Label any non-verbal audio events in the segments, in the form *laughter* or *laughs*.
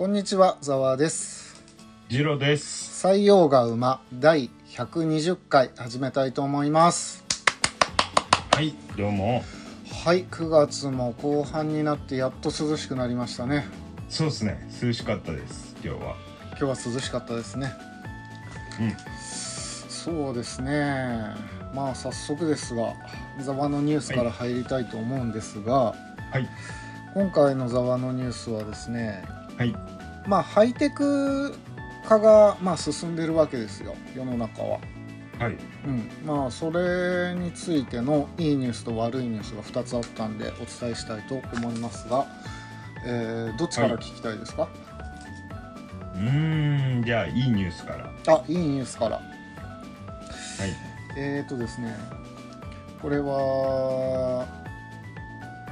こんにちは、ざわです。ジロです。採用が馬第120回始めたいと思います。はい、どうも。はい、9月も後半になってやっと涼しくなりましたね。そうですね。涼しかったです。今日は。今日は涼しかったですね。うん。そうですね。まあ早速ですが、ざわのニュースから入りたいと思うんですが、はい。今回のざわのニュースはですね、はい。まあハイテク化がまあ進んでるわけですよ、世の中は。はい。うん、まあそれについてのいいニュースと悪いニュースが2つあったんでお伝えしたいと思いますが、えーどっちから聞きたいですか、うーん、じゃあ、いいニュースから。あいいニュースからはい。えーとですねこれは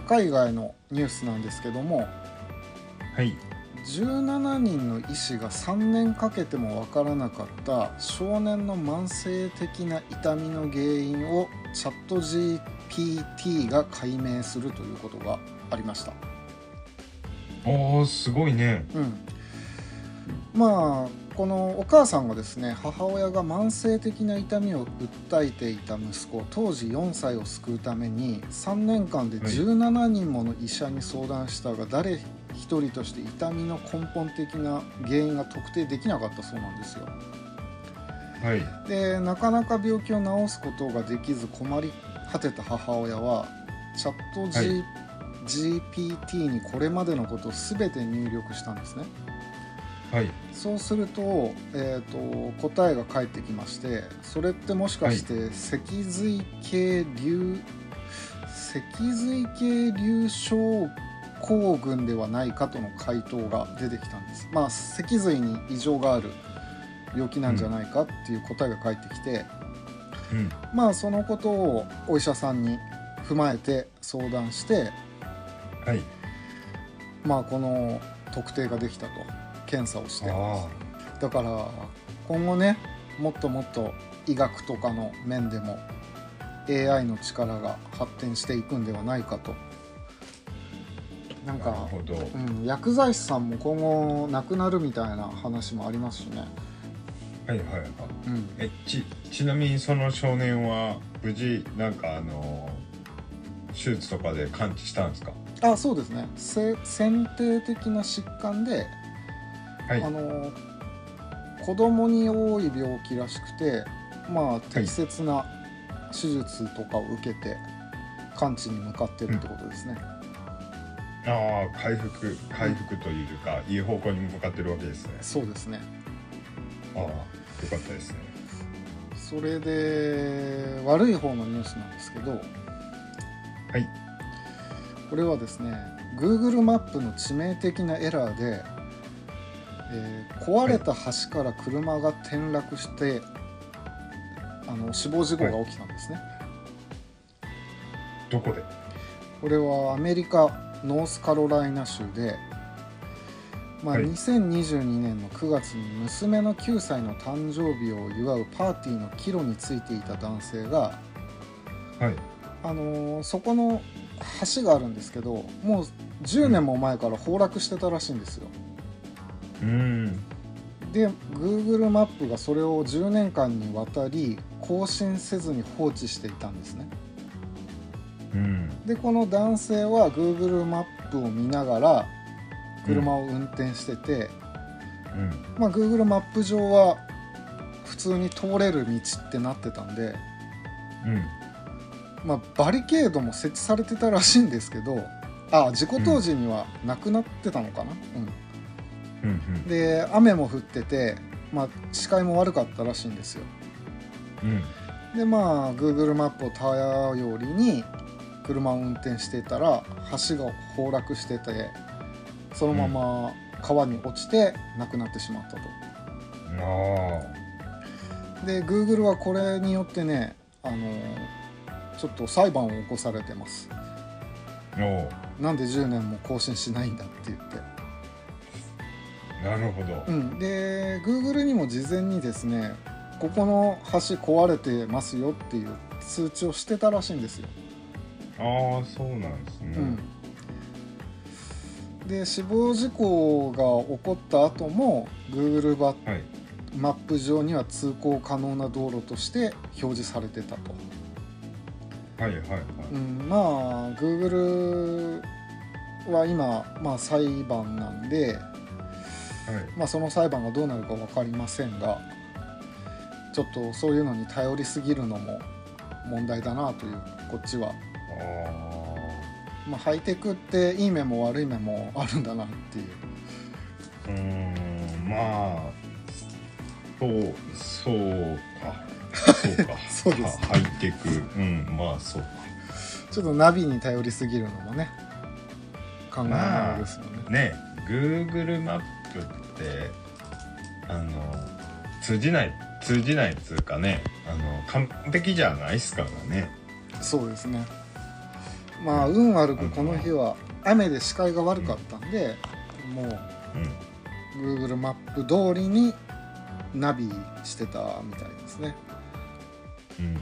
海外のニュースなんですけどもはい。17人の医師が3年かけてもわからなかった少年の慢性的な痛みの原因をチャット GPT が解明するということがありました。おー、すごいね。うん、まあこのお母さんがですね母親が慢性的な痛みを訴えていた息子当時4歳を救うために3年間ではい17人もの医者に相談したが誰一人として痛みの根本的な原因が特定できなかったそうなんですよ。はい。でなかなか病気を治すことができず困り果てた母親はチャット G、はい GPT にこれまでのことを全て入力したんですね。はい。そうすると,、えー、と答えが返ってきましてそれってもしかして脊髄系流脊髄系流症候群ではないかとの回答が出てきたんです。まあ脊髄に異常がある病気なんじゃないかっていう答えが返ってきて、うん。まあそのことをお医者さんに踏まえて相談してはい。まあこの特定ができたと。検査をして。あだから今後ねもっともっと医学とかの面でも AI の力が発展していくんではないかとなんか、ほど。うん、薬剤師さんも今後なくなるみたいな話もありますしね、はいはいはい。うん、え、ち、ちなみにその少年は無事、なんかあの手術とかで完治したんですか？あそうですねせ先天的な疾患で、はいあ。の子供に多い病気らしくてまあ適切な手術とかを受けて完治に向かってるってことですね、ああ、回復、回復というか、いい方向に向かってるわけですね。そうですねああ、よかったですね。それで悪い方のニュースなんですけどはい。これはですね Google マップの致命的なエラーで、えー壊れた橋から車が転落して、あの死亡事故が起きたんですね、どこで？これはアメリカノースカロライナ州で、まあはい2022年の9月に娘の9歳の誕生日を祝うパーティーの帰路についていた男性が、はい。あのーそこの橋があるんですけどもう10年も前から崩落してたらしいんですよ。うーん。で Google マップがそれを10年間にわたり更新せずに放置していたんですね。うん。でこの男性は Google マップを見ながら車を運転してて、うん。まあ、Google マップ上は普通に通れる道ってなってたんで、うん。まあ、バリケードも設置されてたらしいんですけどあ事故当時にはなくなってたのかな、うんうん。で雨も降ってて、まあ、視界も悪かったらしいんですようん。でまあ Google マップを頼りに車を運転していたら橋が崩落しててそのまま川に落ちて亡くなってしまったと。あで Google はこれによってねあのちょっと裁判を起こされてます。なんで10年も更新しないんだって言って。なるほど。うん、で Google にも事前にですねここの橋壊れてますよっていう通知をしてたらしいんですよ。ああ、そうなんですね。うん、で死亡事故が起こった後も Google バはい。マップ上には通行可能な道路として表示されてたと、はいはいはい。うん、まあ Google は今、まあ、裁判なんで、はい。まあ、その裁判がどうなるか分かりませんがちょっとそういうのに頼りすぎるのも問題だなというこっちは、あまあ、ハイテクっていい面も悪い面もあるんだなっていう。ーうーんまあそうそうか。そうか。*laughs* そうです。はハイテク。うんまあそうか。ちょっとナビに頼りすぎるのもね考えながですよね。ね Google マップってあの通じない通じないっつうかねあの完璧じゃないっすからね。そうですねまあ運悪くこの日は雨で視界が悪かったんで、もううん Google マップ通りにナビしてたみたいですね。うん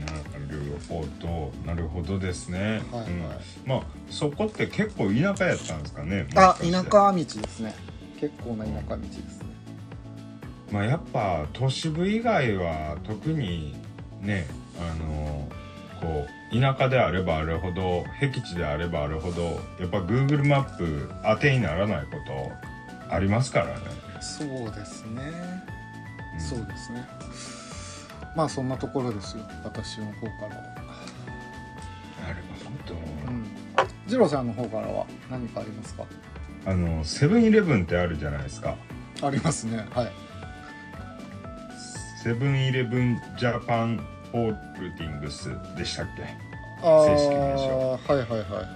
なるほど。なるほどですね、はいはい。うん。まあそこって結構田舎やったんですかねあ田舎道ですね。結構な田舎道ですね。まあやっぱ都市部以外は特にねあのこう田舎であればあるほど僻地であればあるほどやっぱ Google マップ当てにならないことありますからね、そうですね、うん。そうですね。まあそんなところですよ。私の方からは。なるほど、うん。次郎さんの方からは何かありますか？あのセブンイレブンってあるじゃないですか。ありますね。はい。セブンイレブンジャパンホールディングスでしたっけ？あ正式名称。はいはいはいはい。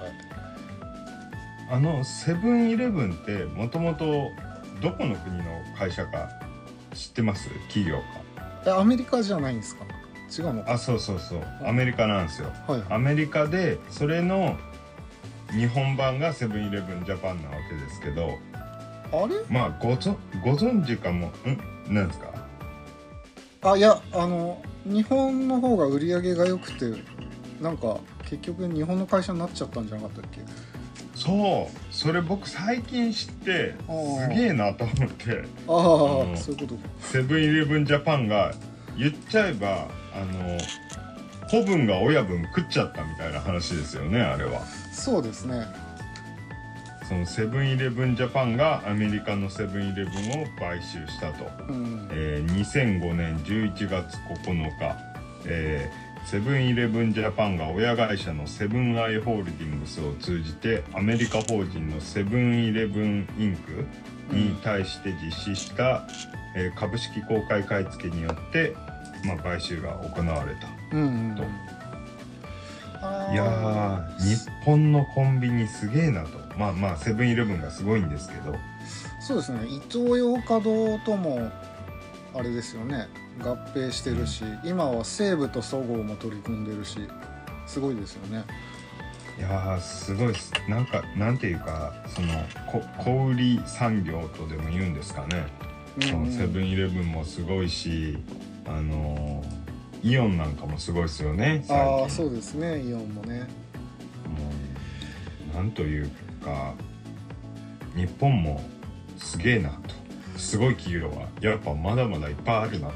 あのセブンイレブンってもともとどこの国の会社か知ってます？企業えアメリカじゃないんですか？違うのか。かあそうそうそう。アメリカなんですよ。はい。アメリカでそれの日本版がセブンイレブンジャパンなわけですけど。あれ？まあごぞご存知かも。ん？なんですか？あいやあの日本の方が売り上げが良くてなんか結局日本の会社になっちゃったんじゃなかったっけ？そう。それ僕最近知ってすげえなと思って。ああ、うんそういうこと。かセブンイレブンジャパンが言っちゃえばあの子分が親分食っちゃったみたいな話ですよねあれは。そうですねそのセブンイレブンジャパンがアメリカのセブンイレブンを買収したと、うん。えー2005年11月9日、えーセブンイレブンジャパンが親会社のセブンアイ・ホールディングスを通じてアメリカ法人のセブンイレブン・インクに対して実施した、えー株式公開買い付けによって、まあ、買収が行われたうんうんいやー日本のコンビニすげえなと。まあまあセブンイレブンがすごいんですけど。そうですね。イトーヨーカドーともあれですよね。合併してるし、今は西武とそごうも取り組んでるしすごいですよね。いやーすごいっす。なんかなんていうかそのこ小売り産業とでも言うんですかね、そのセブンイレブンもすごいしあのーイオンなんかもすごいですよねああそうですねイオンもね。もうなんというか日本もすげえなと。すごい企業はやっぱまだまだいっぱいあるなと。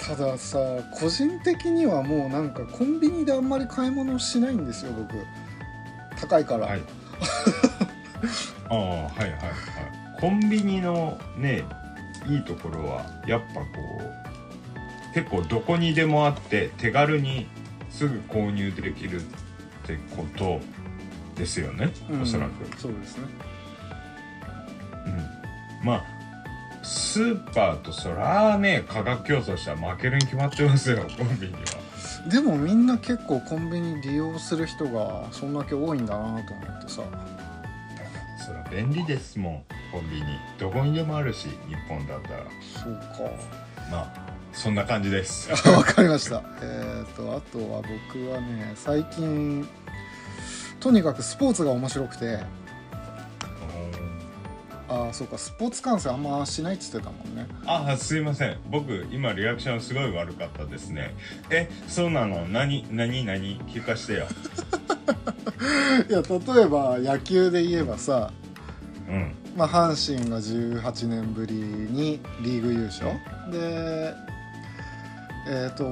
たださ個人的にはもうなんかコンビニであんまり買い物しないんですよ僕。高いから、はい。ああはいはいはい。コンビニのねいいところはやっぱこう結構どこにでもあって手軽にすぐ購入できるってことですよね、うんおそらく、そうですね。うん、まあスーパーとそらね価格競争したら負けるに決まってますよ *laughs* コンビニは。でもみんな結構コンビニ利用する人がそんだけ多いんだなと思ってさ。そら便利ですもんコンビニ。どこにでもあるし日本だったら。そうまあそんな感じです。か *laughs* わかりました。えっ、とあとは僕はね最近とにかくスポーツが面白くて。ああそうかスポーツ観戦あんましないっつってたもんね。あすいません。僕今リアクションすごい悪かったですね。えそうなの？何何何？聞かしてよ。*laughs* いや例えば野球で言えばさ、うん。まあ、阪神が18年ぶりにリーグ優勝。でえっ、と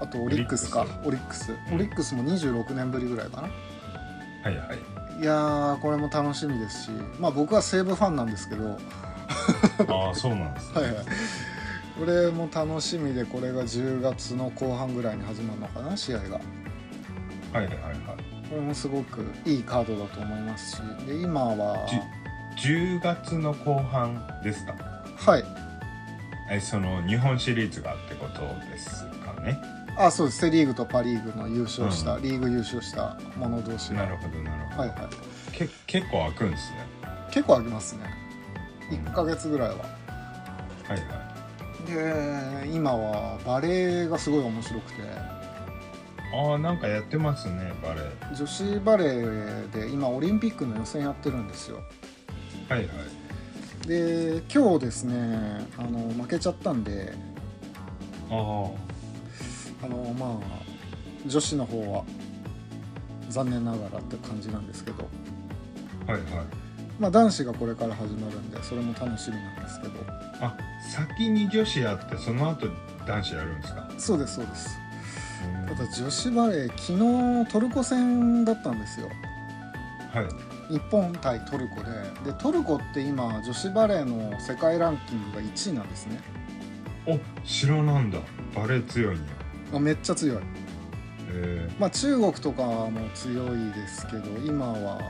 あとオリックスか。オリックス。うん。オリックスも26年ぶりぐらいかな、はいはい。いやーこれも楽しみですし。まあ僕は西武ファンなんですけど。は *laughs* いああそうなんですね。はいこれも楽しみでこれが10月の後半ぐらいに始まるのかな試合が。はいはいはいこれもすごくいいカードだと思いますし。で今は。じ10月の後半ですか？はいえその日本シリーズがってことですかね。あそうです。セ・リーグとパ・リーグの優勝した、うリーグ優勝した者同士が。なるほどなるほど、はいはい。け結構開くんですね。結構ありますね。1ヶ月ぐらいは。はいはい。で今はバレーがすごい面白くて。ああなんかやってますねバレー。女子バレーで今オリンピックの予選やってるんですよ。はいはいで今日ですねあの負けちゃったんでああ。あのまあ女子の方は残念ながらって感じなんですけど、はいはい。まあ、男子がこれから始まるんでそれも楽しみなんですけど。あ先に女子やってその後男子やるんですか？そうですそうです。うん。ただ女子バレー昨日トルコ戦だったんですよ。はい日本対トルコででトルコって今女子バレーの世界ランキングが1位なんですね。お白なんだ。バレー強いんや。あめっちゃ強い。え。まあ中国とかも強いですけど今は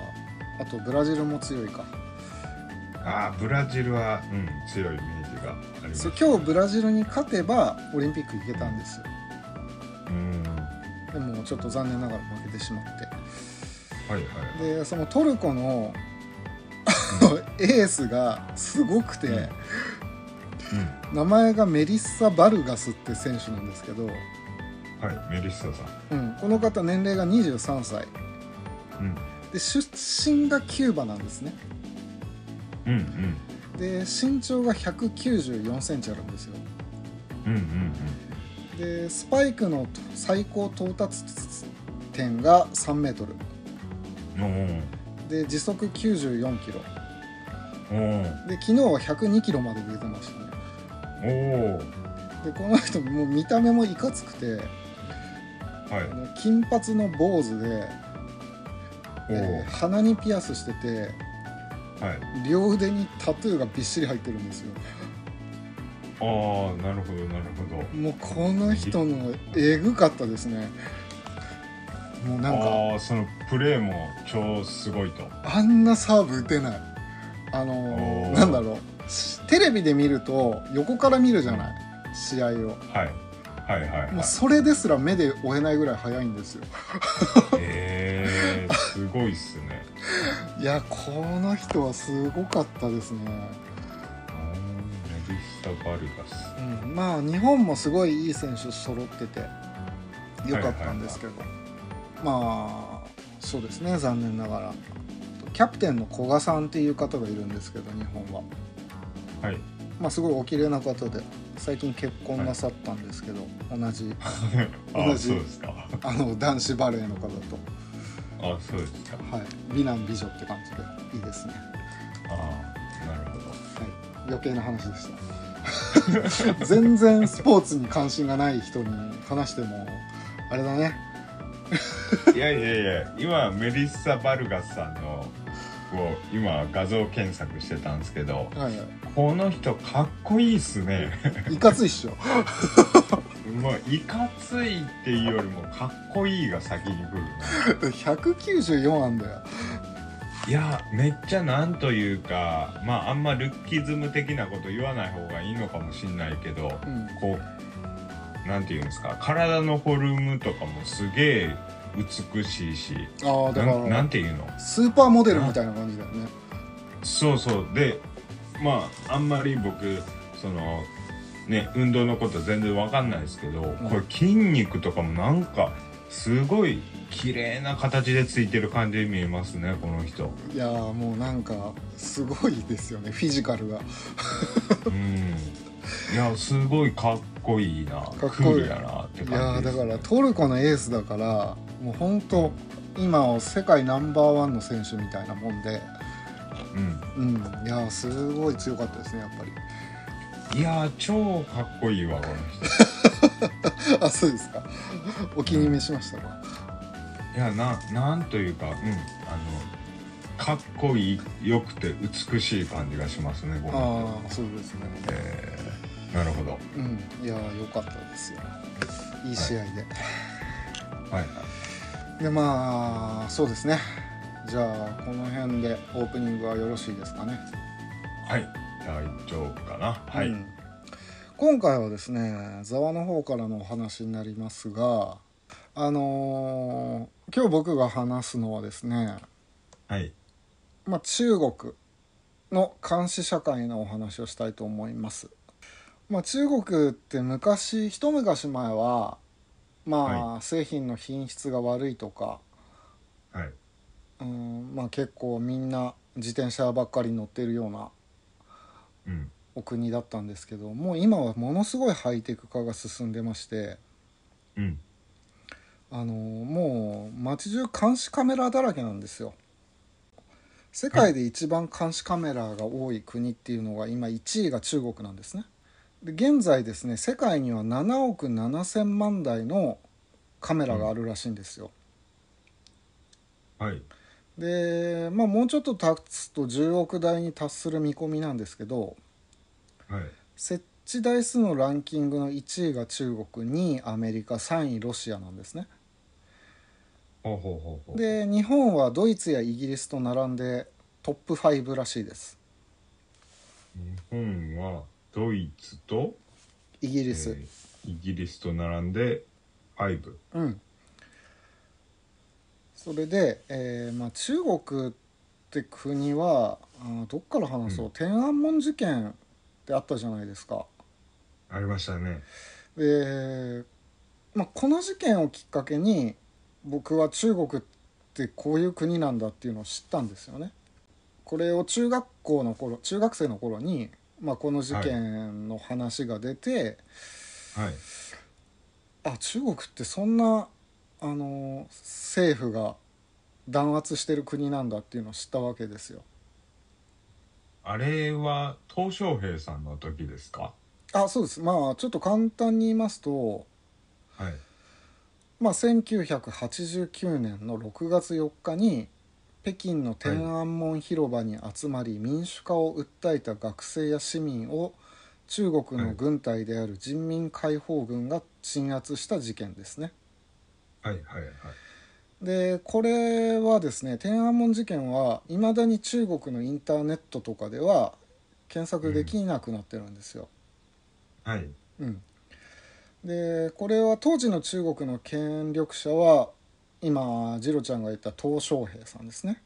あとブラジルも強いか。ー、ああブラジルはうん強いイメージがあります。そう今日ブラジルに勝てばオリンピック行けたんですよ。うん。でもちょっと残念ながら負けてしまっはいはいてでそのトルコの *laughs* エースがすごくて、うん。名前がメリッサ・バルガスって選手なんですけど、はいメリッサさん。うん、この方年齢が23歳。うん。で出身がキューバなんですね。うんうん。で身長が1 9 4センチあるんですよ。うんうんでスパイクの最高到達点が3メートル。うんで時速94キロ。で昨日は102キロまで出てましたね。でこの人もう見た目もいかつくてーはい。金髪の坊主で、おえー鼻にピアスしててーはい。両腕にタトゥーがびっしり入ってるんですよ。ああなるほどなるほど。もうこの人のえぐかったですねもうなんかああそのプレーも超すごいと。あんなサーブ打てない。あのなんだろう。しテレビで見ると横から見るじゃない？試合を。はい。はいはいはい。もうそれですら目で追えないぐらい速いんですよ。えー、すごいっすね。*laughs* いやこの人はすごかったですね、うん、まあ日本もすごいいい選手揃っててよかったんですけど、まあそうですね残念ながら。キャプテンの古賀さんっていう方がいるんですけど日本は。はい。まあすごいお綺麗な方で最近結婚なさったんですけど、同じ *laughs* あ同じそうですか。あの男子バレーの方と。あそうですか。はい。美男美女って感じでいいですね。ああなるほど。はい。余計な話でした。*laughs* 全然スポーツに関心がない人に話してもあれだねいやいやいや今メリッサ・バルガスさんのを今画像検索してたんですけどはいはこの人かっこいいっすね。いいかついっしょ。もういかついっていうよりもかっこいいが先に来る194あんだよ。ないやめっちゃなんというかまああんまルッキズム的なこと言わない方がいいのかもしんないけどうん。こうなんていうんですか体のフォルムとかもすげえ美しいしああだかなんなんらていうの？スーパーモデルみたいな感じだよね。そうそう。でまああんまり僕そのね運動のこと全然わかんないですけど、これ筋肉とかもなんかすごい綺麗な形でついてる感じに見えますねこの人。いやーもうなんかすごいですよねフィジカルが。うんいやすごいかっこいいな。かっこいい。クールやなって感じです。だからトルコのエースだからもうほんと今世界ナンバーワンの選手みたいなもんで。うん。うんいやすごい強かったですねやっぱり。いやー超かっこいいわこの人。*laughs* あそうですか。お気に召しましたか、いやななんというかうんあのかっこいいよくて美しい感じがしますね僕はああそうですね。えー、なるほど。うん。いや良かったですよ。いい試合で、はい。でまあそうですね。じゃあこの辺でオープニングはよろしいですかね。はい。大丈夫かな。はい、うん。今回はですねざわの方からのお話になりますがあのー今日僕が話すのはですね、はい。まあ、中国の監視社会のお話をしたいと思います。まあ、中国って昔一昔前はまあ、製品の品質が悪いとか、はい。うんまあ、結構みんな自転車ばっかり乗ってるようなうん。お国だったんですけどもう今はものすごいハイテク化が進んでましてうん。あのもう街中監視カメラだらけなんですよ。世界で一番監視カメラが多い国っていうのが今1位が中国なんですねで現在ですね世界には7億7,000万台のカメラがあるらしいんですよ、はい。でまあもうちょっと経つと10億台に達する見込みなんですけどはい。設置台数のランキングの1位が中国2位アメリカ3位ロシアなんですね。ほうほうほうほう。で日本はドイツやイギリスと並んでトップ5らしいです。日本はドイツとイギリス、えーイギリスと並んで5うん。それで、えーまあ、中国って国はあーどっから話そう、うん。天安門事件ってあったじゃないですか。ありましたね。で、まあ、この事件をきっかけに僕は中国ってこういう国なんだっていうのを知ったんですよね。これを中学校の頃中学生の頃に、まあ、この事件の話が出て、はい。あ中国ってそんなあの政府が弾圧してる国なんだっていうのを知ったわけですよ。あれは鄧小平さんの時ですか？あそうです。まあちょっと簡単に言いますとはい。まあ、1989年の6月4日に北京の天安門広場に集まり民主化を訴えた学生や市民を中国の軍隊である人民解放軍が鎮圧した事件ですね。はいはいはいでこれはですね天安門事件はいまだに中国のインターネットとかでは検索できなくなってるんですよ。はいうん、でこれは当時の中国の権力者は今次郎ちゃんが言った鄧小平さんですね。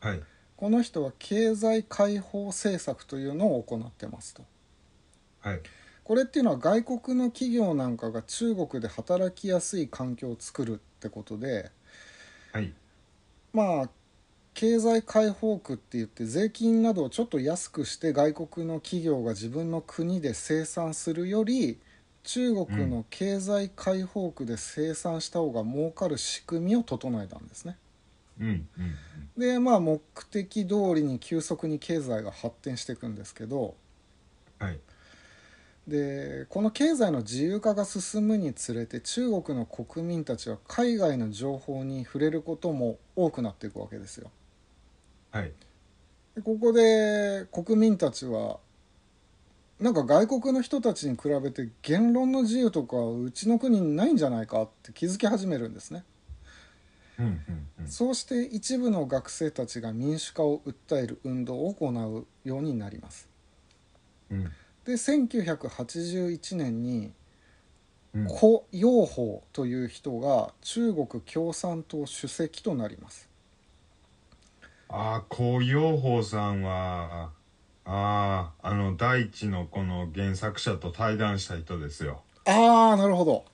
はい。この人は経済解放政策というのを行ってますと。はい。これっていうのは外国の企業なんかが中国で働きやすい環境を作るってことではい。まあ経済解放区って言って税金などをちょっと安くして外国の企業が自分の国で生産するより中国の経済解放区で生産した方が儲かる仕組みを整えたんですね。うんうんでまあ目的通りに急速に経済が発展していくんですけどはいでこの経済の自由化が進むにつれて中国の国民たちは海外の情報に触れることも多くなっていくわけですよ。はいでここで国民たちはなんか外国の人たちに比べて言論の自由とかうちの国にないんじゃないかって気づき始めるんですね。うんうんうんそうして一部の学生たちが民主化を訴える運動を行うようになります。うんで1981年にうん胡陽宝という人が中国共産党主席となります。ああ胡陽宝さんはあああの大地のこの原作者と対談した人ですよ。ああなるほど。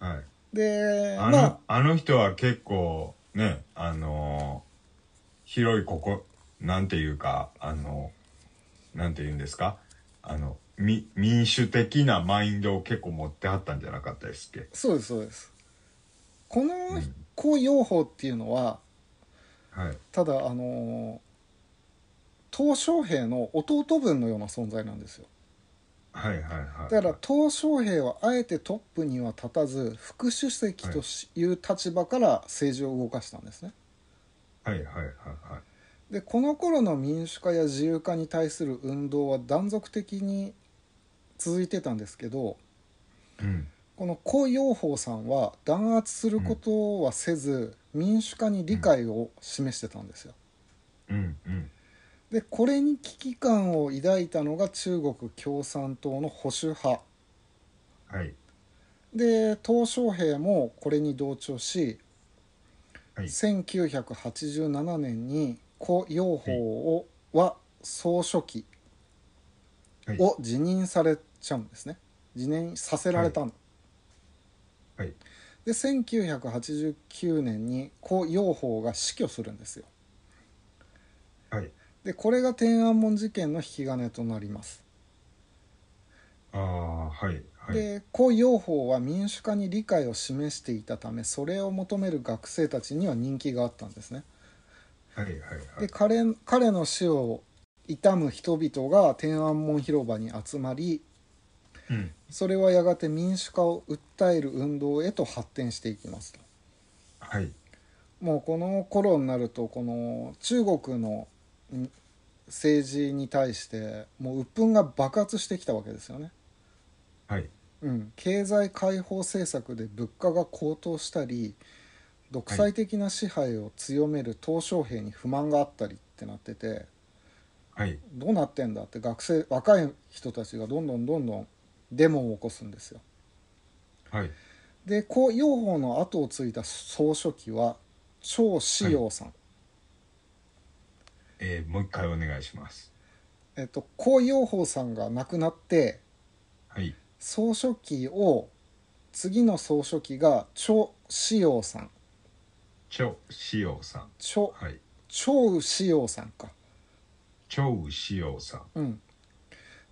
はい。であの,、まああの人は結構ねあの広いここなんていうかあのなんて言うんですか？あのみ民主的なマインドを結構持ってはったんじゃなかったですっけ？そうですそうです。この、うん。孔養蜂っていうのははい。ただあの鄧小平の弟分のような存在なんですよ。はいはいはい。だから鄧小平はあえてトップには立たず副主席という立場から政治を動かしたんですね。はいはいはいはい。でこの頃の民主化や自由化に対する運動は断続的に続いてたんですけどうん。この胡陽鳳さんは弾圧することはせず、民主化に理解を示してたんですよ。うん。うんでこれに危機感を抱いたのが中国共産党の保守派。はい。で鄧小平もこれに同調し、はい。1987年に胡陽鳳をは総書記はい。を辞任されちゃうんですね。辞任させられたの、はい。で1989年に胡陽鳳が死去するんですよ。はいでこれが天安門事件の引き金となります、ああはいはい。で胡陽鳳は民主化に理解を示していたためそれを求める学生たちには人気があったんですね。はいはいはでい彼彼の死を悼む人々が天安門広場に集まりうん。それはやがて民主化を訴える運動へと発展していきますと。はい。もうこの頃になるとこの中国のん政治に対してもう鬱憤が爆発してきたわけですよね。はい。うん、経済開放政策で物価が高騰したり独裁的な支配を強める鄧小平に不満があったりってなっててはい。どうなってんだって学生若い人たちがどんどんどんどんデモを起こすんですよ。はい。で胡陽鳳の後を継いだ総書記は張志陽さん、えー、もう一回お願いします。えっと胡陽鳳さんが亡くなってはい。総書記を次の総書記が張志陽さん。張志陽さん。張はい。張志陽さんか。張志陽さん。うん。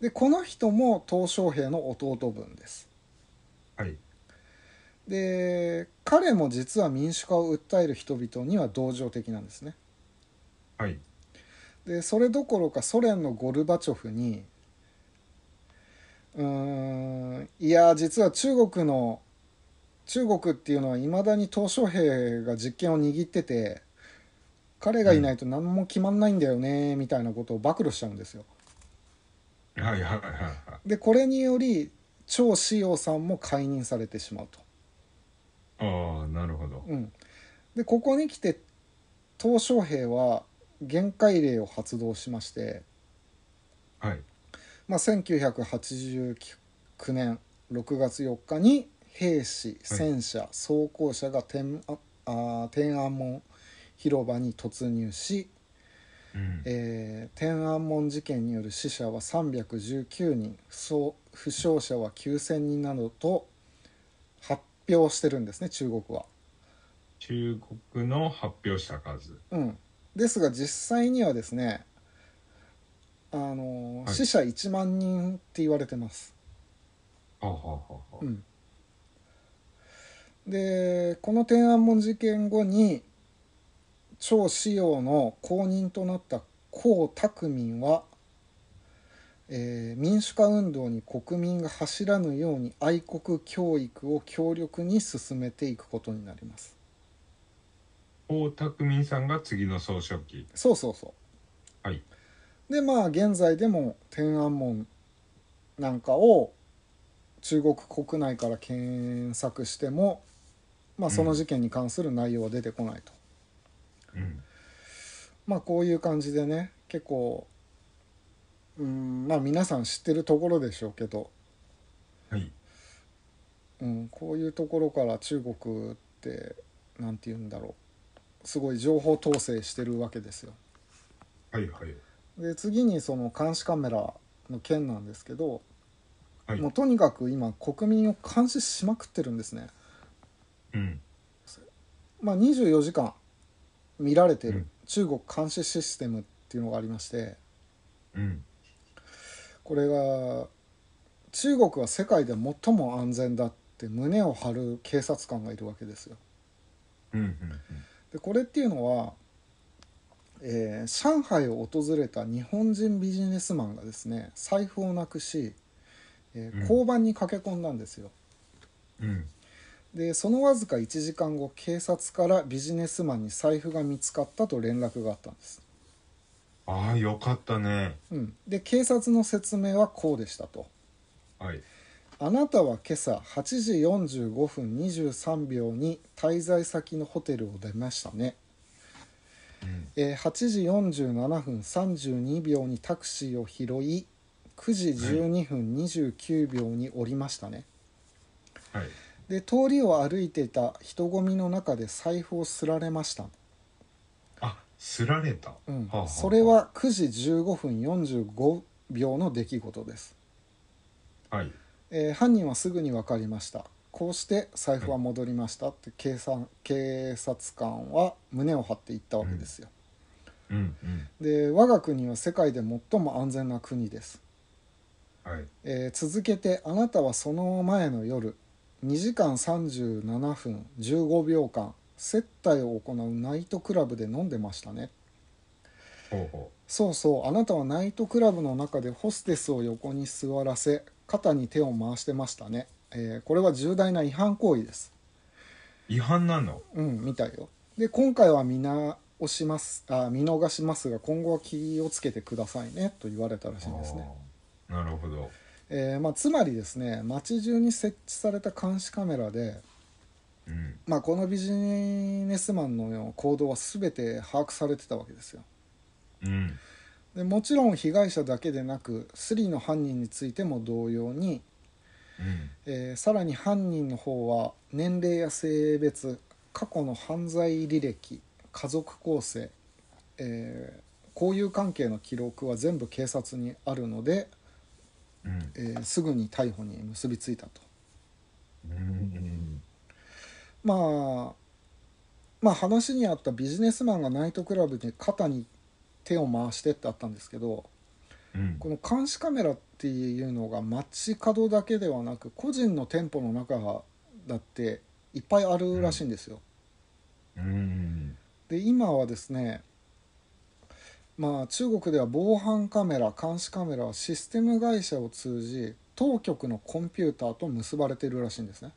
でこの人も鄧小平の弟分です。はい。で彼も実は民主化を訴える人々には同情的なんですね。はいでそれどころかソ連のゴルバチョフにうーんいや実は中国の中国っていうのはいまだに鄧小平が実権を握ってて彼がいないと何も決まんないんだよねみたいなことを暴露しちゃうんですよ。はいはいはいはいでこれにより張志陽さんも解任されてしまうと。ああなるほどうん、でここに来て鄧小平は限界令を発動しまして、はい。まあ、1989年6月4日に兵士戦車装甲車が天あ天安門広場に突入し、うん。えー天安門事件による死者は319人負傷者は9,000人などと発表してるんですね中国は。中国の発表した数。うん、ですが実際にはですねあの、はい死者1万人って言われてます。はあはあはあはあうん、でこの天安門事件後に張志陽の後任となった江沢民は、えー民主化運動に国民が走らぬように愛国教育を強力に進めていくことになります。江沢民さんが次の総書記。そうそうそう。はい。でまあ現在でも天安門なんかを中国国内から検索しても、まあ、その事件に関する内容は出てこないと、うん。まあこういう感じでね結構うんまあ皆さん知ってるところでしょうけど、はい。うん、こういうところから中国ってなんて言うんだろうすごい情報統制してるわけですよ。はいはい。で次にその監視カメラの件なんですけど、はい。もうとにかく今国民を監視しまくってるんですね。うん。まあ、24時間見られてるうん。中国監視システムっていうのがありまして。うん。これが中国は世界で最も安全だって胸を張る警察官がいるわけですよ。ううんうんでこれっていうのは、えー上海を訪れた日本人ビジネスマンがですね財布をなくし、えーうん。交番に駆け込んだんですよ。うん。うんでそのわずか1時間後警察からビジネスマンに財布が見つかったと連絡があったんです、ああよかったね。うん、で警察の説明はこうでしたと。はいあなたは今朝8時45分23秒に滞在先のホテルを出ましたね、うん。えー8時47分32秒にタクシーを拾い9時12分29秒に降りましたね。はい。で通りを歩いていた人混みの中で財布をすられました、あすられた、うん。はあはあそれは9時15分45秒の出来事です、はいえー犯人はすぐに分かりました。こうして財布は戻りました。って警察警察官は胸を張って言ったわけですよ、うん。うん。で我が国は世界で最も安全な国です、はい。えー続けてあなたはその前の夜2時間37分15秒間接待を行うナイトクラブで飲んでましたね。ほうほそうそうあなたはナイトクラブの中でホステスを横に座らせ肩に手を回してましたね、えーこれは重大な違反行為です。う違反なの？うんみたいよ。で今回は見直しますあ見逃しますが今後は気をつけてくださいねと言われたらしいんですね。なるほど。えーまあ、つまりですね街中に設置された監視カメラで、うん。まあ、このビジネスマンの行動は全て把握されてたわけですよ。うんでもちろん被害者だけでなくスリの犯人についても同様に、うん。えーさらに犯人の方は年齢や性別過去の犯罪履歴家族構成、えー交友関係の記録は全部警察にあるので、うん。えーすぐに逮捕に結びついたと。うん。まあまあ話にあったビジネスマンがナイトクラブで肩に手を回してってあったんですけどうんこの監視カメラっていうのが街角だけではなく個人の店舗の中だっていっぱいあるらしいんですよ。うんで今はですねまあ中国では防犯カメラ監視カメラはシステム会社を通じ当局のコンピューターと結ばれているらしいんですね。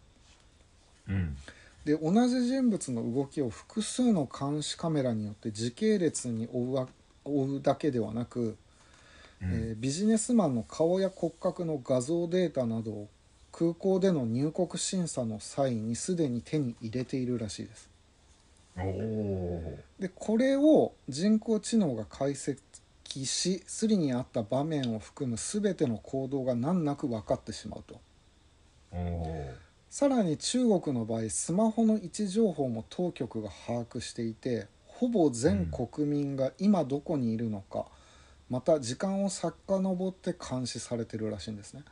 うんで同じ人物の動きを複数の監視カメラによって時系列に追うわ追うだけではなく、うん。えービジネスマンの顔や骨格の画像データなどを空港での入国審査の際にすでに手に入れているらしいです。でこれを人工知能が解析しスリにあった場面を含む全ての行動が難なく分かってしまうと。さらに中国の場合スマホの位置情報も当局が把握していてほぼ全国民が今どこにいるのか、また時間を遡って監視されてるらしいんですね。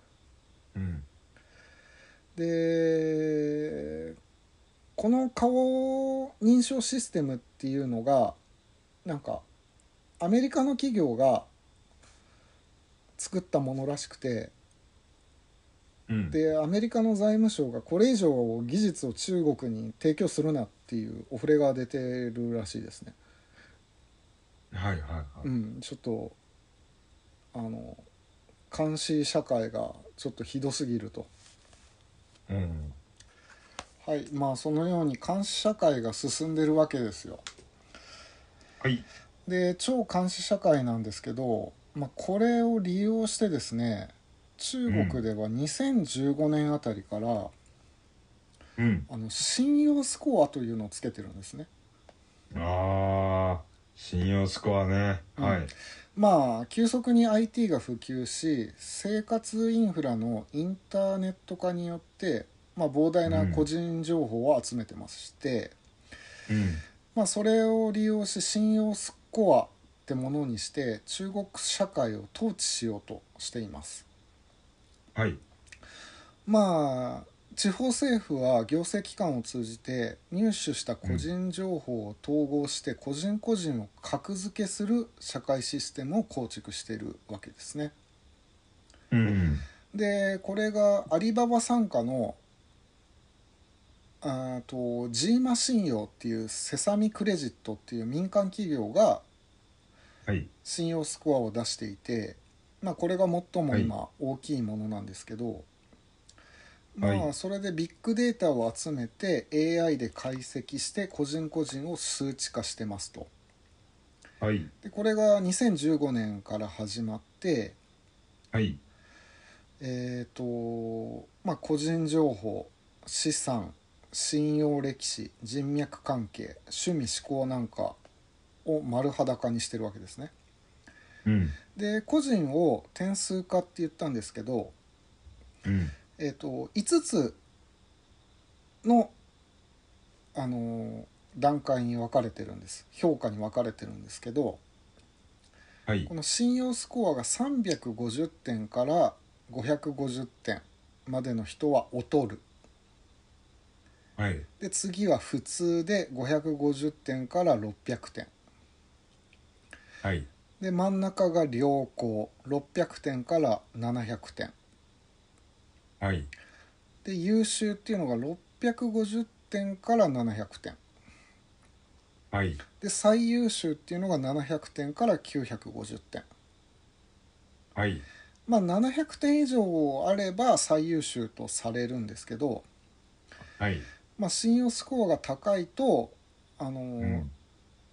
うん。でこの顔認証システムっていうのがなんかアメリカの企業が作ったものらしくてうん。でアメリカの財務省がこれ以上技術を中国に提供するなっていうお触れが出てるらしいですね。はいはいはいうん、ちょっとあの監視社会がちょっとひどすぎると。うんはいまあそのように監視社会が進んでるわけですよ。はいで超監視社会なんですけど、まあ、これを利用してですね中国では2015年あたりから、うん。あの信用スコアというのをつけてるんですね。ああ信用スコアね、うん。はい。まあ急速に IT が普及し生活インフラのインターネット化によって、まあ、膨大な個人情報を集めてまして、うん。まあ、それを利用し信用スコアってものにして中国社会を統治しようとしています。はい。まあ地方政府は行政機関を通じて入手した個人情報を統合して個人個人を格付けする社会システムを構築しているわけですね。うんでこれがアリババ傘下の、あと G マ信用っていうセサミクレジットっていう民間企業がはい。信用スコアを出していて、まあ、これが最も今大きいものなんですけど、はいまあそれでビッグデータを集めて AI で解析して個人個人を数値化してますとはい。でこれが2015年から始まってはい。えっ、とまあ個人情報資産信用歴史人脈関係趣味思考なんかを丸裸にしてるわけですねうん。で個人を点数化って言ったんですけど、うん。えー、と5つの、あのー段階に分かれてるんです評価に分かれてるんですけどはいこ。の信用スコアが350点から550点までの人は劣るはい。で次は普通で550点から600点はい。で真ん中が良好600点から700点はい。で優秀っていうのが650点から700点はい。で最優秀っていうのが700点から950点はい。まあ700点以上あれば最優秀とされるんですけど、はい。まあ、信用スコアが高いとあのーうん。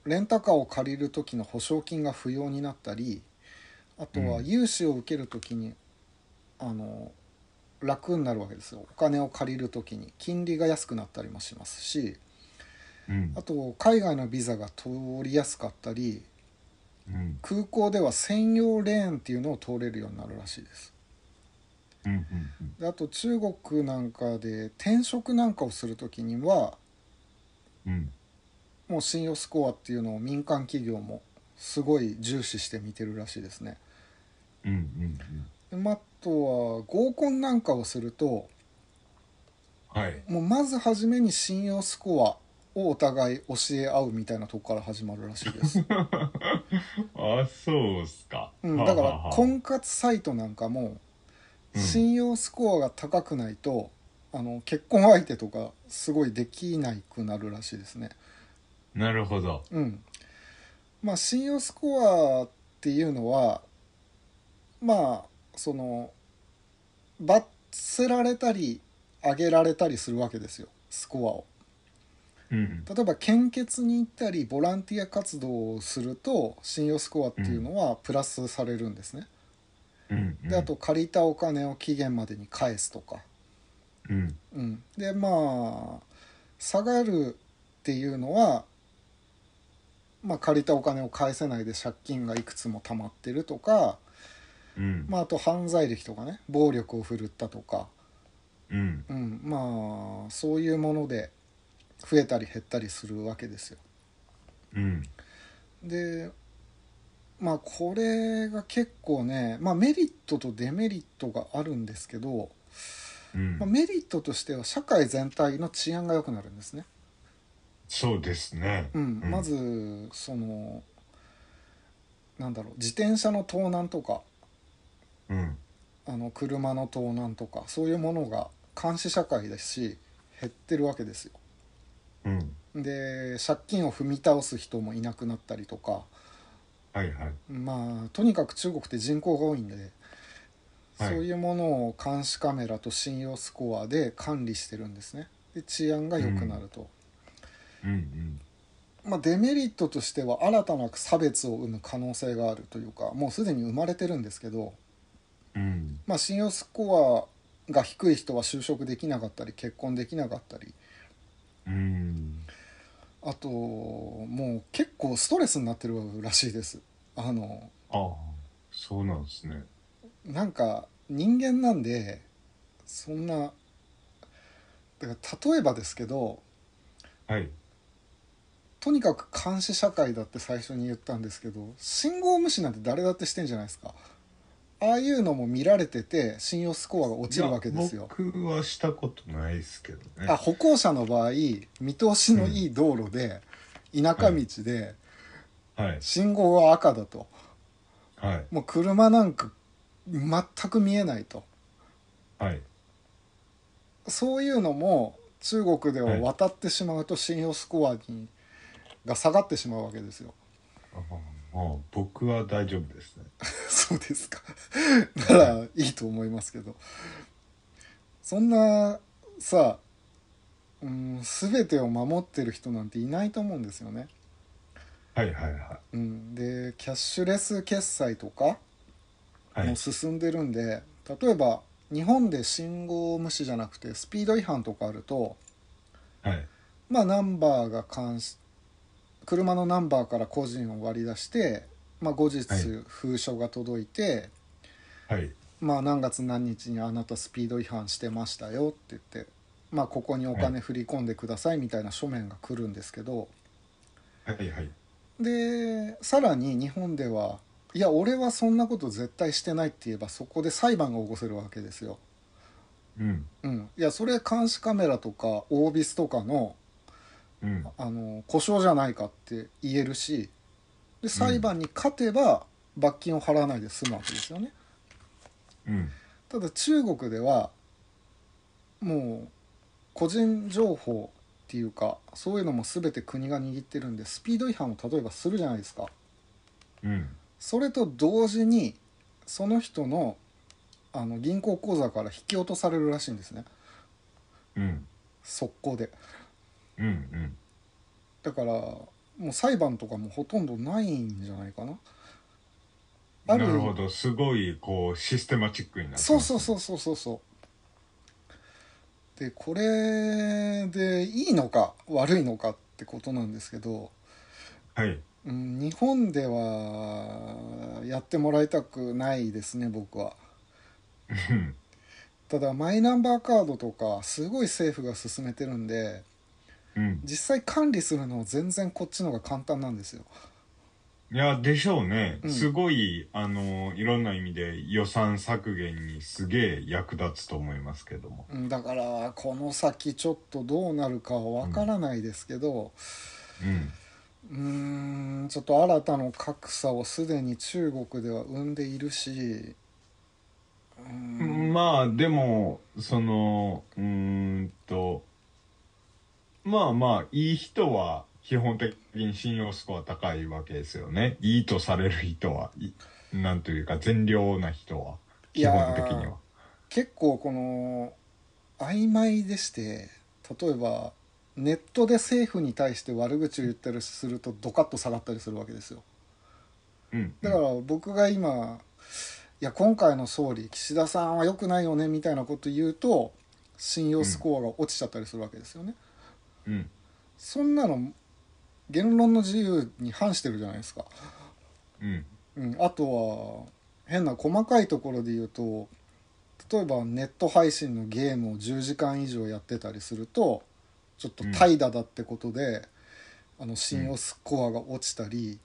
レンタカーを借りる時の保証金が不要になったりあとはうん融資を受ける時に、あのー楽になるわけですよお金を借りる時に金利が安くなったりもしますしうんあ。と海外のビザが通りやすかったりうん。空港では専用レーンっていうのを通れるようになるらしいですうん。うん。であと中国なんかで転職なんかをする時にはうん。もう信用スコアっていうのを民間企業もすごい重視して見てるらしいですねうん。うん。でまああとは合コンなんかをするとはい。もうまず初めに信用スコアをお互い教え合うみたいなとこから始まるらしいです、*laughs* あ、そうっすか。うん、だから婚活サイトなんかもうん信用スコアが高くないとあの結婚相手とかすごいできなくなるらしいですねなるほど。うんまあ信用スコアっていうのはまあその罰せられたり上げられたりするわけですよスコアをうん。例えば献血に行ったりボランティア活動をすると信用スコアっていうのはプラスされるんですね、うん。であと、借りたお金を期限までに返すとか、うん。うん、でまあ下がるっていうのは、まあ、借りたお金を返せないで借金がいくつも溜まってるとか、うん。まあ、あと犯罪歴とかね暴力を振るったとか、うん。うん、まあそういうもので増えたり減ったりするわけですよ。うん。でまあこれが結構ね、まあ、メリットとデメリットがあるんですけど、うんまあ、メリットとしては社会全体の治安が良くなるんですね。そうですね。うん、まずそのなんだろう自転車の盗難とかうん。あの車の盗難とかそういうものが監視社会ですし減ってるわけですよ。うん。で借金を踏み倒す人もいなくなったりとかはいはい。まあとにかく中国って人口が多いんで、はいそういうものを監視カメラと信用スコアで管理してるんですね。で治安が良くなると。うんうん。まあ、デメリットとしては新たな差別を生む可能性があるというかもうすでに生まれてるんですけど、うん。まあ、信用スコアが低い人は就職できなかったり結婚できなかったりうん。あともう結構ストレスになってるらしいですあのああ、そうなんですね。なんか人間なんでそんなだから例えばですけどはい。とにかく監視社会だって最初に言ったんですけど信号無視なんて誰だってしてんじゃないですかああいうのも見られてて信用スコアが落ちるわけですよ僕はしたことないですけどね。あ歩行者の場合見通しのいい道路で、田舎道ではい。信号は赤だとはい。もう車なんか全く見えないとはい。そういうのも中国では渡ってしまうと信用スコアにが下がってしまうわけですよ。もう僕は大丈夫ですね。*laughs* そうですか。*laughs* ならいいと思いますけど。そんなさ、うん、全てを守ってる人なんていないと思うんですよね。はいはいはうん、でキャッシュレス決済とかい。はいも進んでるんで、例えば日本で信号無視じゃなくてスピード違反とかあるとはい。まあナンバーが監視車のナンバーから個人を割り出して、まあ、後日はい封書が届いて、はい。まあ何月何日にあなたスピード違反してましたよって言って、まあ、ここにお金振り込んでくださいみたいな書面が来るんですけどはいはい。でさらに日本ではいや俺はそんなこと絶対してないって言えばそこで裁判が起こせるわけですよ。うん。うん、いやそれ監視カメラとかオービスとかのうん。あの故障じゃないかって言えるしで裁判に勝てば罰金を払わないで済むわけですよね。うん。ただ中国ではもう個人情報っていうかそういうのも全て国が握ってるんでスピード違反を例えばするじゃないですかうん。それと同時にその人のあの銀行口座から引き落とされるらしいんですねうん。速攻でうん。うん。だからもう裁判とかもほとんどないんじゃないかななるほど。すごい、こう、システマチックになってそうそうう。そうそうそうそうでこれでいいのか悪いのかってことなんですけど、はい。うん、日本ではやってもらいたくないですね僕はうん。ただマイナンバーカードとかすごい政府が進めてるんでうん。実際管理するのは全然こっちの方が簡単なんですよいや、でしょうね。うんすごい、あの、いろんな意味で予算削減にすげえ役立つと思いますけども。うんだからこの先ちょっとどうなるかはわからないですけど、うん。うーんちょっと新たな格差をすでに中国では生んでいるしまあ、でも、その、うーんと、まあまあ、いい人は基本的に信用スコア高いわけですよね。いいとされる人は、いなんというか善良な人は、基本的には。結構この曖昧でして例えばネットで政府に対して悪口を言ったりするとドカッと下がったりするわけですようん。だから僕が今いや今回の総理岸田さんは良くないよねみたいなこと言うと信用スコアが落ちちゃったりするわけですよね、うん。そんなの言論の自由に反してるじゃないですか、うん。うん、あとは変な細かいところで言うと例えばネット配信のゲームを10時間以上やってたりするとちょっと怠惰だってことで、あの信用スコアが落ちたり、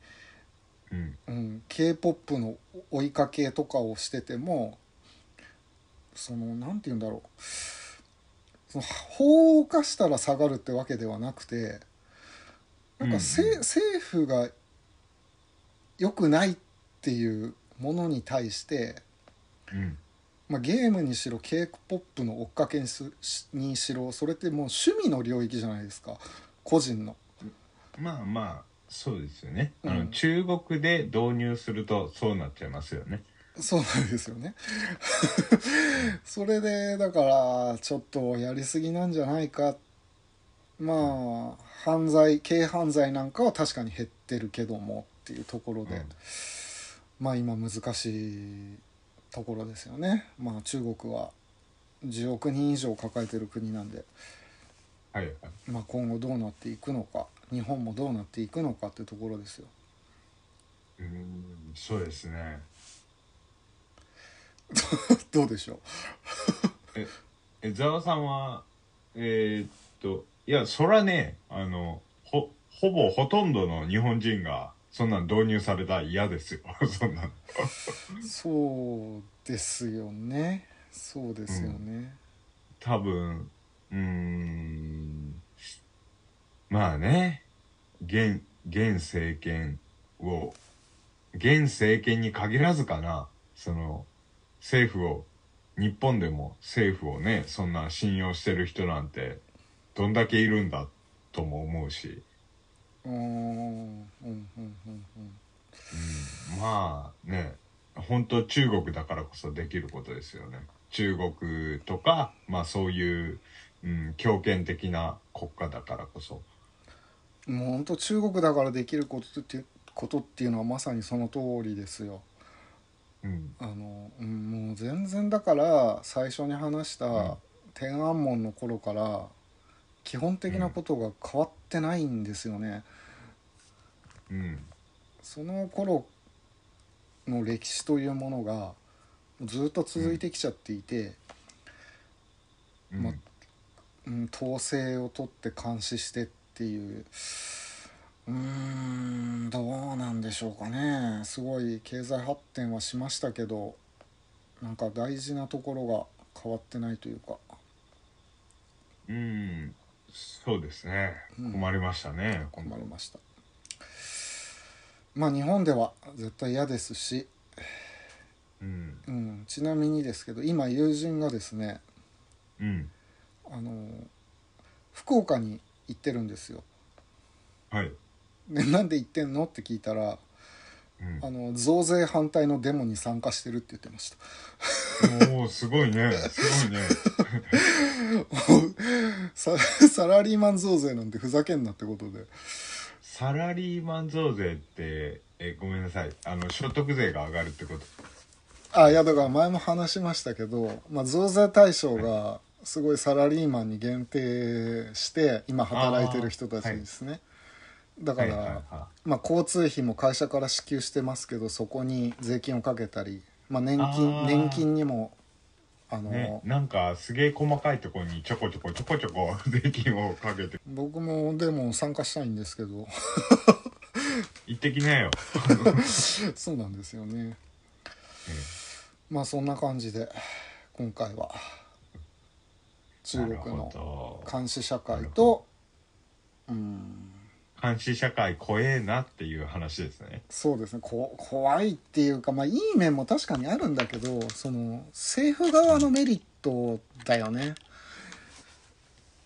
うん。うん、k p o p の追いかけとかをしててもそのなんて言うんだろうその法を犯したら下がるってわけではなくてなんかせ、うん政府が良くないっていうものに対して、うん。まあ、ゲームにしろ k p o p の追っかけにすにしろそれってもう趣味の領域じゃないですか個人の。まあまあ、そうですよね。あの、うん中国で導入するとそうなっちゃいますよね。そうなんですよね。*laughs* それでだからちょっとやりすぎなんじゃないかまあ犯罪軽犯罪なんかは確かに減ってるけどもっていうところで、うんまあ今難しいところですよね。まあ中国は10億人以上抱えてる国なんで、はいはい。まあ、今後どうなっていくのか日本もどうなっていくのかっていうところですよ。うーん、そうですね。*laughs* どうでしょえ、ざわさんは、えーっと、いや、そらね、あの、ほ、ほぼほとんどの日本人が、そんなん導入されたら嫌ですよ。*laughs* そんなそうですよね。そうですよね。多分、うーん、まあね、現、現政権を、現政権に限らずかな、その、政府を、日本でも政府をね、そんな信用してる人なんて、どんだけいるんだとも思うし、うんうんうんうんうん。うん、まあね本当中国だからこそできることですよね。中国とかまあそういう、うん、強権的な国家だからこそ。もう本当中国だからできることってことっていうのはまさにその通りですよ。うん。あの、うん、もう全然だから最初に話したん。天安門の頃から基本的なことが変わってないんですよね。うん。その頃の歴史というものがずっと続いてきちゃっていて、うん。まうん、統制を取って監視してっていううーんどうなんでしょうかね。すごい経済発展はしましたけどなんか大事なところが変わってないというか。うんそうですね。うん。困りましたね、困りました。まあ日本では絶対嫌ですし、うん。うん、ちなみにですけど今友人がですねうん。あの福岡に行ってるんですよ。はい、で *laughs* なんで行ってんの？って聞いたらうん。あの増税反対のデモに参加してるって言ってました。おおすごいね。すごいね。*laughs* ササラリーマン増税なんてふざけんなってことで。サラリーマン増税ってえごめんなさい。あの所得税が上がるってこと。あいやだから前も話しましたけど、まあ、増税対象がすごいサラリーマンに限定して今働いてる人たちですね、だから、はいはいはまあ、交通費も会社から支給してますけどそこに税金をかけたり、まあ、年あ金ー。年金にもあの、いね、なんかすげえ細かいところにちょこちょこちょこちょこ *laughs* 税金をかけて。僕もでも参加したいんですけど。*laughs* 行ってきなよ、*laughs* そうなんですよね。えまあそんな感じで今回は中国の監視社会とうん監視社会怖えなっていう話ですね。そうですね。こ怖いっていうかまあいい面も確かにあるんだけどその政府側のメリットだよね。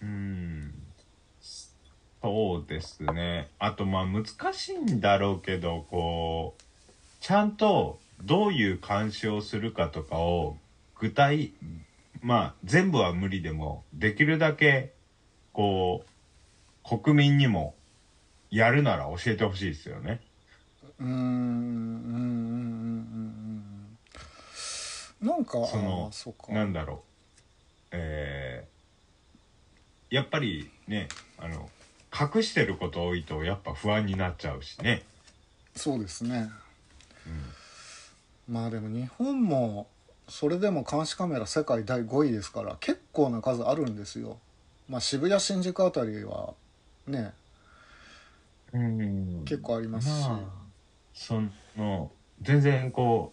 うん。そうですね。あとまあ難しいんだろうけどこうちゃんとどういう監視をするかとかを具体まあ全部は無理でもできるだけこう国民にもやるなら教えてほしいですよね。うーんうんうんうんうんうん。なんかそのそなんだろう。えーやっぱりねあの隠してること多いとやっぱ不安になっちゃうしね。そうですね。うん。まあでも日本もそれでも監視カメラ世界第5位ですから結構な数あるんですよ。まあ渋谷新宿あたりはねうん。結構ありますし、まあその全然こ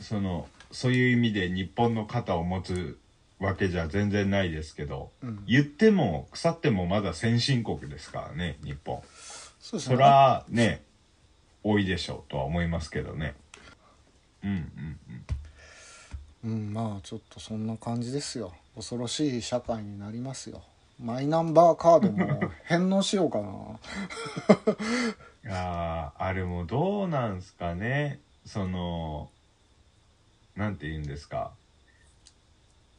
うそのそういう意味で日本の肩を持つわけじゃ全然ないですけどうん、言っても腐ってもまだ先進国ですからね日本。そそうですね。らね多いでしょうとは思いますけどね。うんうん。うんまあちょっとそんな感じですよ。恐ろしい社会になりますよマイナンバーカードも返納しようかな。う *laughs* んあーあれもどうなんすかね。そのなんて言うんですか。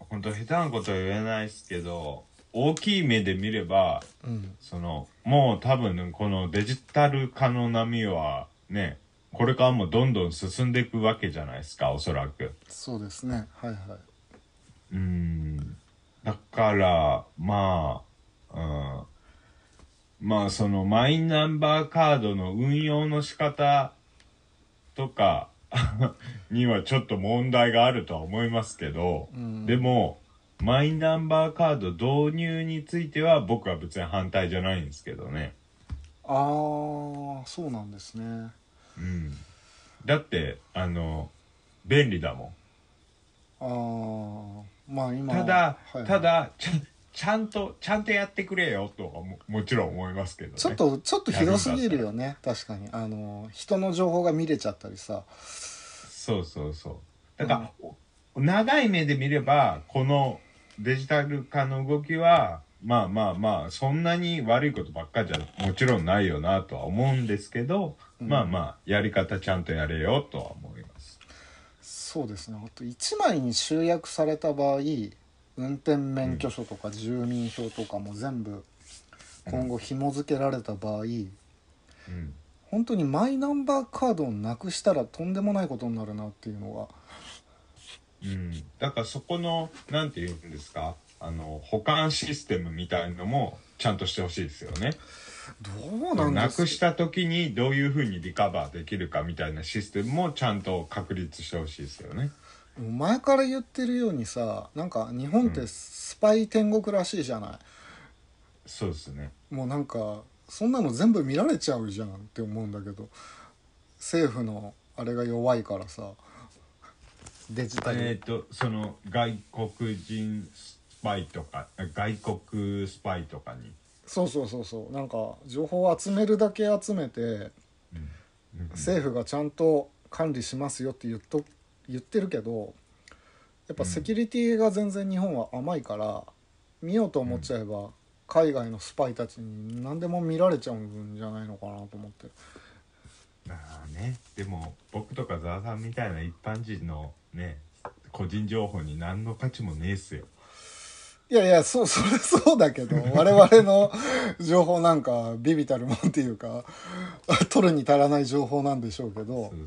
本当下手なことは言えないですけど大きい目で見ればうん。そのもう多分このデジタル化の波はねこれからもどんどん進んでいくわけじゃないですかおそらく。そうですね。はいはい。うんだからまあうん。まあそのマイナンバーカードの運用の仕方とか *laughs* にはちょっと問題があるとは思いますけど、うん。でもマイナンバーカード導入については僕は別に反対じゃないんですけどね。ああそうなんですね。うん。だって、あの、便利だもああまあん。今ただ、はいはいただ、ちゃん、ちゃんと、ちゃんとやってくれよとはももちろん思いますけどね。ちょっとちょっとひどすぎるよね確かにあの人の情報が見れちゃったりさそうそうそう。だから、お長い目で見れば、このデジタル化の動きはまあまあまあ、そんなに悪いことばっかじゃもちろんないよなとは思うんですけど、うんまあまあ、やり方ちゃんとやれよとは思います。そうですねあと1枚に集約された場合運転免許証とか住民票とかも全部今後紐付けられた場合、うん。本当にマイナンバーカードをなくしたらとんでもないことになるなっていうのがうん。だからそこの、なんて言うんですか、あの、保管システムみたいのもちゃんとしてほしいですよね。どうなんです？なくした時にどういうふうにリカバーできるかみたいなシステムもちゃんと確立してほしいですよね。前から言ってるようにさなんか日本ってスパイ天国らしいじゃない、そうですね。もうなんかそんなの全部見られちゃうじゃんって思うんだけど政府のあれが弱いからさデジタル、えっ、と、その外国人スパイとか、外国スパイとかに。そうそうそうそう。なんか情報を集めるだけ集めてうん。政府がちゃんと管理しますよって言っと言ってるけどやっぱセキュリティが全然日本は甘いから見ようと思っちゃえば海外のスパイたちに何でも見られちゃうんじゃないのかなと思って。まあね、でも僕とかザワさんみたいな一般人のね、個人情報に何の価値もねえっすよ。いやいやそうそれ *laughs* そうだけど我々の情報なんかビビたるもんっていうか取るに足らない情報なんでしょうけどそうそう。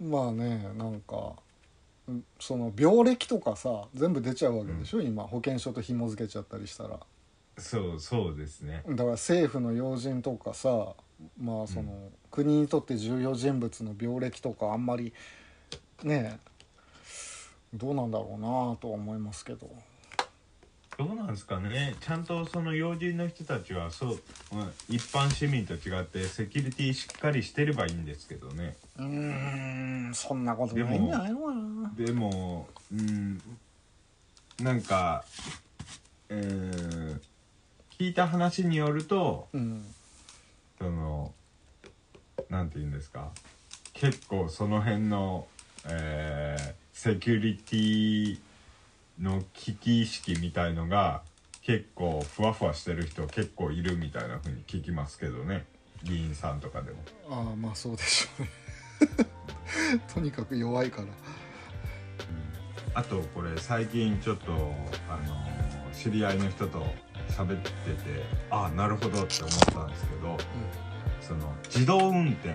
うん。まあねなんかうんその病歴とかさ全部出ちゃうわけでしょ、今保険証と紐付けちゃったりしたらそう、そうですね。だから政府の要人とかさまあその、国にとって重要人物の病歴とかあんまりねどうなんだろうなとは思いますけどどうなんですかね。ちゃんとその要人の人たちはそう、うん一般市民と違ってセキュリティしっかりしてればいいんですけどね。うーんそんなことないんじゃないのかな。でもうんなんかえー聞いた話によるとうん。そのなんて言うんですか。結構その辺の、えーセキュリティの危機意識みたいのが結構ふわふわしてる人結構いるみたいな風に聞きますけどね。議員さんとかでも。ああまあそうでしょうね。*laughs* とにかく弱いから。あとこれ最近ちょっとあの知り合いの人と喋っててああなるほどって思ったんですけどその自動運転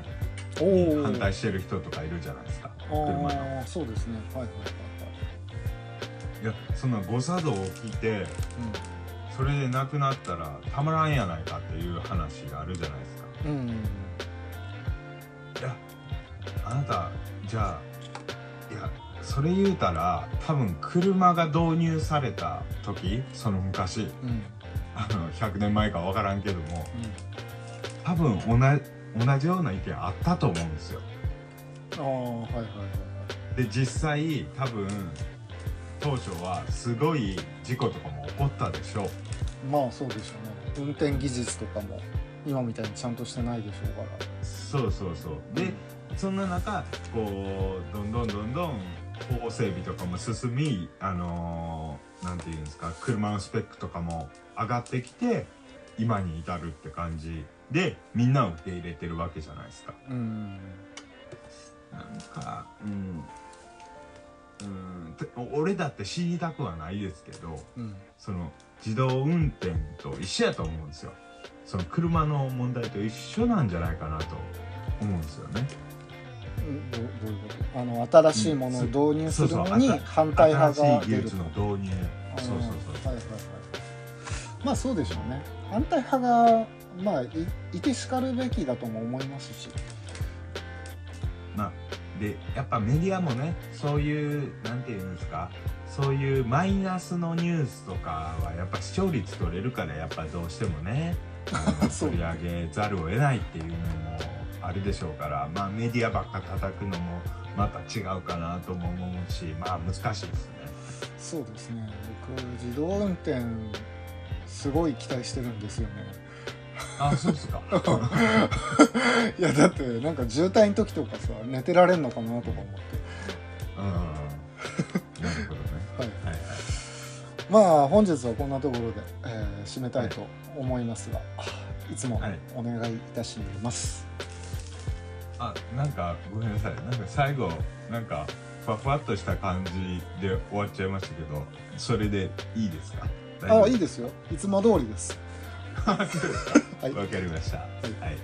に反対してる人とかいるじゃないですか。車の。ああそうですね。はいはいはいいやそんな誤作動を聞いてそれで亡くなったらたまらんやないかっていう話があるじゃないですか。はいうんうん。いやあなたじゃあいやそれ言うたら多分車が導入された時その昔うん。あの100年前か分からんけども多分同じ同じような意見あったと思うんですよ。あはいはいはい。で実際多分当初はすごい事故とかも起こったでしょう。まあそうでしょうね。運転技術とかも今みたいにちゃんとしてないでしょうから。そうそうそう。でそんな中こうどんどんどんどん法整備とかも進みあのーなんていうんですか車のスペックとかも上がってきて今に至るって感じでみんなを受け入れてるわけじゃないですか。うん。なんかうんうん。て俺だって知りたくはないですけどうん。その自動運転と一緒やと思うんですよ。その車の問題と一緒なんじゃないかなと思うんですよね。うん。どうどういうこと？あの新しいものを導入するのに反対派が新しい技術出るとの導入。そうそうそうはいはいはい。まあそうでしょうね。反対派がまあいいてしかるべきだとも思いますし。まあでやっぱメディアもねそういうなんていうんですかそういうマイナスのニュースとかはやっぱ視聴率取れるからやっぱどうしてもね *laughs* 取り上げざるを得ないっていうのもあるでしょうからまあメディアばっか叩くのもまた違うかなとも思うしまあ難しいですね。そうですね。僕自動運転すごい期待してるんですよねあそうですか。*laughs* いやだってなんか渋滞の時とかさ寝てられんのかなとか思って。うんなるほどね。はい。はいはい。まあ本日はこんなところで、えー締めたいと思いますが、い、つもはい。お願いいたします、あなんかごめんなさい。なんか最後なんかふわふわっとした感じで終わっちゃいましたけどそれでいいですか？ああいいでですよ。いつも通りです *laughs* わかはいりました。はい、えー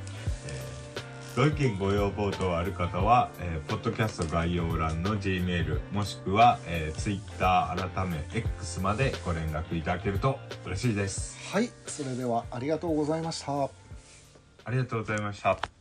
ご意見ご要望等ある方は、えーポッドキャスト概要欄の G メールもしくは、えー、Twitter 改め X までご連絡いただけると嬉しいです。はい。それではありがとうございました。ありがとうございました